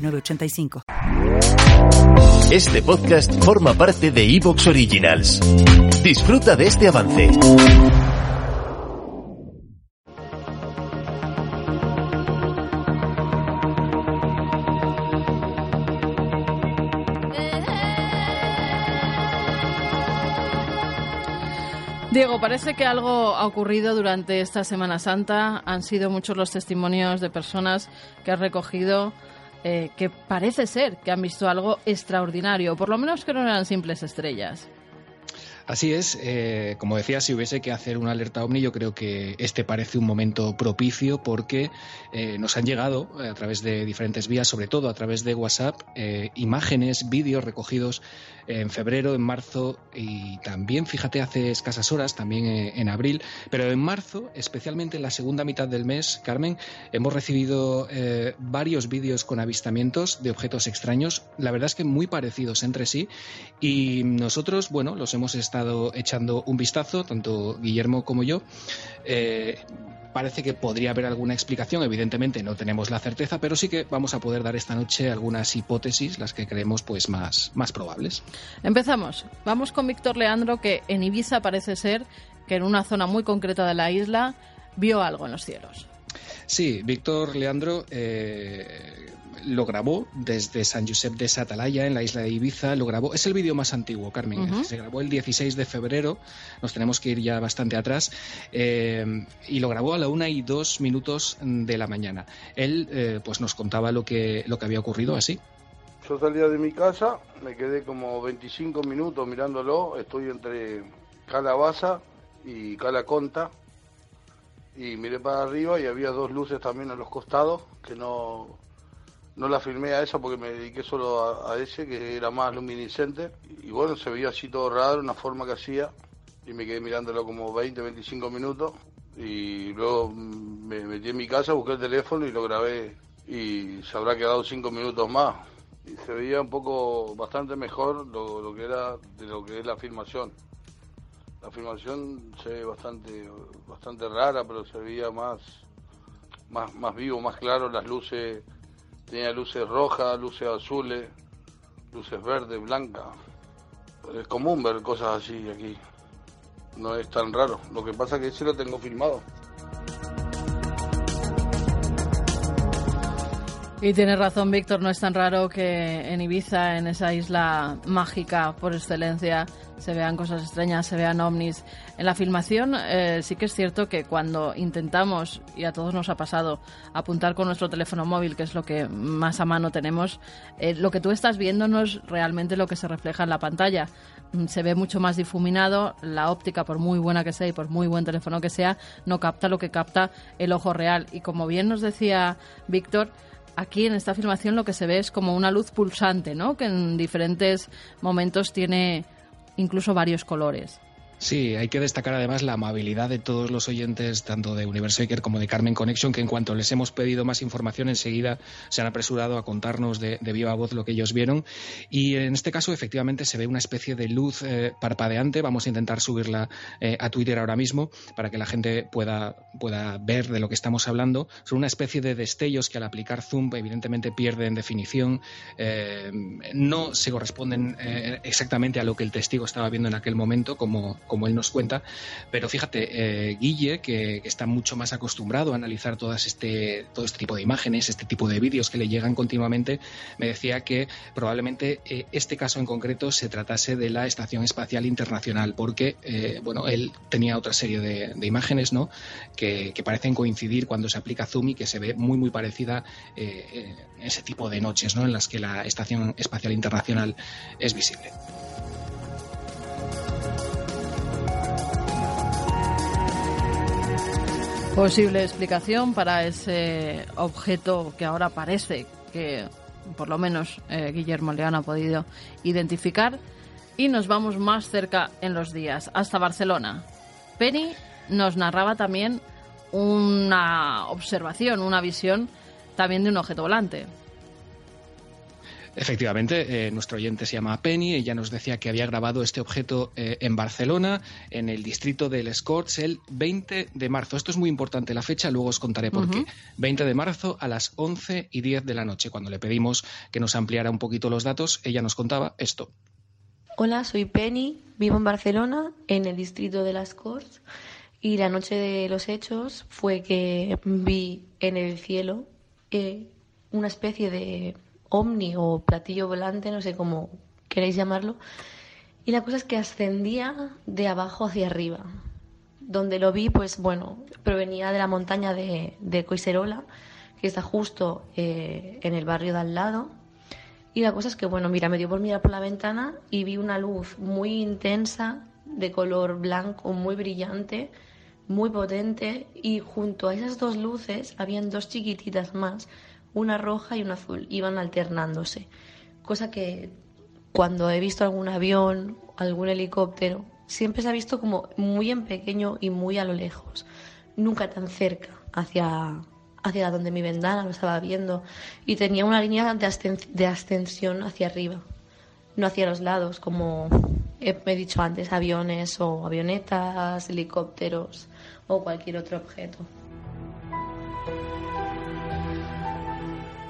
906985. Este podcast forma parte de Evox Originals. Disfruta de este avance. Diego, parece que algo ha ocurrido durante esta Semana Santa. Han sido muchos los testimonios de personas que han recogido eh, que parece ser que han visto algo extraordinario, por lo menos que no eran simples estrellas. Así es, eh, como decía, si hubiese que hacer una alerta ovni, yo creo que este parece un momento propicio porque eh, nos han llegado a través de diferentes vías, sobre todo a través de WhatsApp, imágenes, vídeos recogidos en febrero, en marzo y también, fíjate, hace escasas horas, también eh, en abril, pero en marzo, especialmente en la segunda mitad del mes, Carmen, hemos recibido eh, varios vídeos con avistamientos de objetos extraños, la verdad es que muy parecidos entre sí. Y nosotros, bueno, los hemos estado echando un vistazo, tanto Guillermo como yo. Eh, Parece que podría haber alguna explicación, evidentemente no tenemos la certeza, pero sí que vamos a poder dar esta noche algunas hipótesis, las que creemos pues más, más probables. Empezamos. Vamos con Víctor Leandro, que en Ibiza parece ser que en una zona muy concreta de la isla vio algo en los cielos. Sí, Víctor Leandro eh, lo grabó desde San Josep de Satalaya, en la isla de Ibiza. Lo grabó, es el vídeo más antiguo, Carmen. Se grabó el 16 de febrero, nos tenemos que ir ya bastante atrás, eh, y lo grabó a la una y dos minutos de la mañana. Él eh, pues nos contaba lo que, lo que había ocurrido así. Yo salía de mi casa, me quedé como 25 minutos mirándolo, estoy entre Calabaza y Calaconta, y miré para arriba y había dos luces también a los costados que no no la filmé a esa porque me dediqué solo a, ese, que era más luminiscente. Y bueno, se veía así todo raro, una forma que hacía. Y me quedé mirándolo como 20, 25 minutos. Y luego me metí en mi casa, busqué el teléfono y lo grabé. Y se habrá quedado 5 minutos más. Y se veía un poco bastante mejor lo, lo que era de lo que es la filmación. La filmación se ve bastante, bastante rara, pero se veía más, más, más vivo, más claro, las luces Tenía luces rojas, luces azules, luces verdes, blancas. Es común ver cosas así aquí. No es tan raro. Lo que pasa es que sí lo tengo filmado. Y tiene razón, Víctor, no es tan raro que en Ibiza, en esa isla mágica por excelencia, se vean cosas extrañas, se vean ovnis. En la filmación eh, sí que es cierto que cuando intentamos, y a todos nos ha pasado, apuntar con nuestro teléfono móvil, que es lo que más a mano tenemos, eh, lo que tú estás viendo no es realmente lo que se refleja en la pantalla. Mm, se ve mucho más difuminado, la óptica, por muy buena que sea y por muy buen teléfono que sea, no capta lo que capta el ojo real. Y como bien nos decía Víctor, aquí en esta filmación lo que se ve es como una luz pulsante, ¿no? Que en diferentes momentos tiene incluso varios colores. Sí, hay que destacar además la amabilidad de todos los oyentes, tanto de Universo como de Carmen Connection, que en cuanto les hemos pedido más información, enseguida se han apresurado a contarnos de, viva voz lo que ellos vieron. Y en este caso, efectivamente, se ve una especie de luz eh, parpadeante. Vamos a intentar subirla eh, a Twitter ahora mismo para que la gente pueda, pueda ver de lo que estamos hablando. Son una especie de destellos que al aplicar zoom, evidentemente, pierden definición. Eh, no se corresponden exactamente a lo que el testigo estaba viendo en aquel momento, como como él nos cuenta. Pero fíjate, eh, Guille, que, está mucho más acostumbrado a analizar todas este, todo este tipo de imágenes, este tipo de vídeos que le llegan continuamente, me decía que probablemente eh, este caso en concreto se tratase de la Estación Espacial Internacional, porque eh, bueno, él tenía otra serie de, imágenes ¿no? Que, parecen coincidir cuando se aplica zoom y que se ve muy muy parecida ese tipo de noches ¿no? en las que la Estación Espacial Internacional es visible. Posible explicación para ese objeto que ahora parece que por lo menos eh, Guillermo León ha podido identificar. Y nos vamos más cerca en los días, hasta Barcelona. Penny nos narraba también una observación, una visión también de un objeto volante. Efectivamente, eh, nuestro oyente se llama Penny. Ella nos decía que había grabado este objeto eh, en Barcelona, en el distrito del Escorts, el 20 de marzo. Esto es muy importante la fecha, luego os contaré por qué. 20 de marzo a las 11 y 10 de la noche. Cuando le pedimos que nos ampliara un poquito los datos, ella nos contaba esto. Hola, soy Penny, vivo en Barcelona, en el distrito de las Corts, y la noche de los hechos fue que vi en el cielo eh, una especie de ovni o platillo volante, no sé cómo queréis llamarlo. Y la cosa es que ascendía de abajo hacia arriba. Donde lo vi, pues bueno, provenía de la montaña de, de Coiserola, que está justo eh, en el barrio de al lado. Y la cosa es que, bueno, mira, me dio por mirar por la ventana y vi una luz muy intensa, de color blanco, muy brillante, muy potente. Y junto a esas dos luces habían dos chiquititas más una roja y una azul, iban alternándose. Cosa que cuando he visto algún avión, algún helicóptero, siempre se ha visto como muy en pequeño y muy a lo lejos, nunca tan cerca hacia, hacia donde mi ventana lo estaba viendo y tenía una línea de, de ascensión hacia arriba, no hacia los lados como he dicho antes, aviones o avionetas, helicópteros o cualquier otro objeto.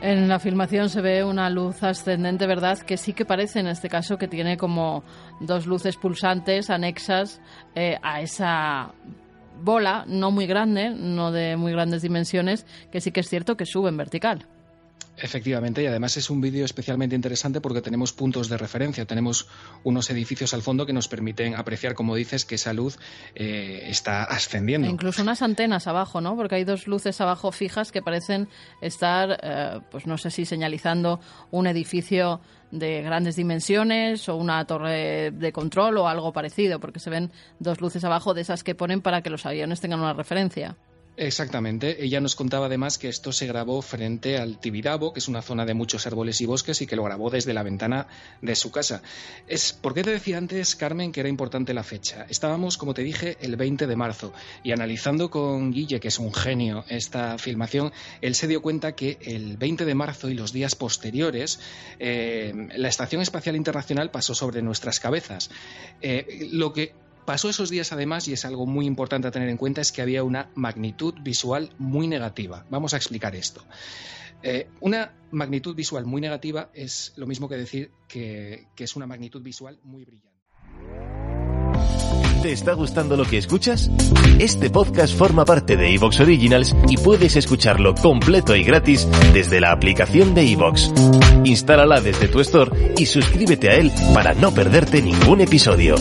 En la filmación se ve una luz ascendente, ¿verdad? Que sí que parece en este caso que tiene como dos luces pulsantes anexas eh, a esa bola, no muy grande, no de muy grandes dimensiones, que sí que es cierto que sube en vertical. Efectivamente, y además es un vídeo especialmente interesante porque tenemos puntos de referencia, tenemos unos edificios al fondo que nos permiten apreciar, como dices, que esa luz eh, está ascendiendo. E incluso unas antenas abajo, ¿no? Porque hay dos luces abajo fijas que parecen estar, eh, pues no sé si señalizando un edificio de grandes dimensiones o una torre de control o algo parecido, porque se ven dos luces abajo de esas que ponen para que los aviones tengan una referencia. Exactamente. Ella nos contaba además que esto se grabó frente al Tibidabo, que es una zona de muchos árboles y bosques, y que lo grabó desde la ventana de su casa. Es, ¿Por qué te decía antes, Carmen, que era importante la fecha? Estábamos, como te dije, el 20 de marzo, y analizando con Guille, que es un genio, esta filmación, él se dio cuenta que el 20 de marzo y los días posteriores, eh, la Estación Espacial Internacional pasó sobre nuestras cabezas. Eh, lo que Pasó esos días además, y es algo muy importante a tener en cuenta, es que había una magnitud visual muy negativa. Vamos a explicar esto. Eh, una magnitud visual muy negativa es lo mismo que decir que, que es una magnitud visual muy brillante. ¿Te está gustando lo que escuchas? Este podcast forma parte de Evox Originals y puedes escucharlo completo y gratis desde la aplicación de Evox. Instálala desde tu store y suscríbete a él para no perderte ningún episodio.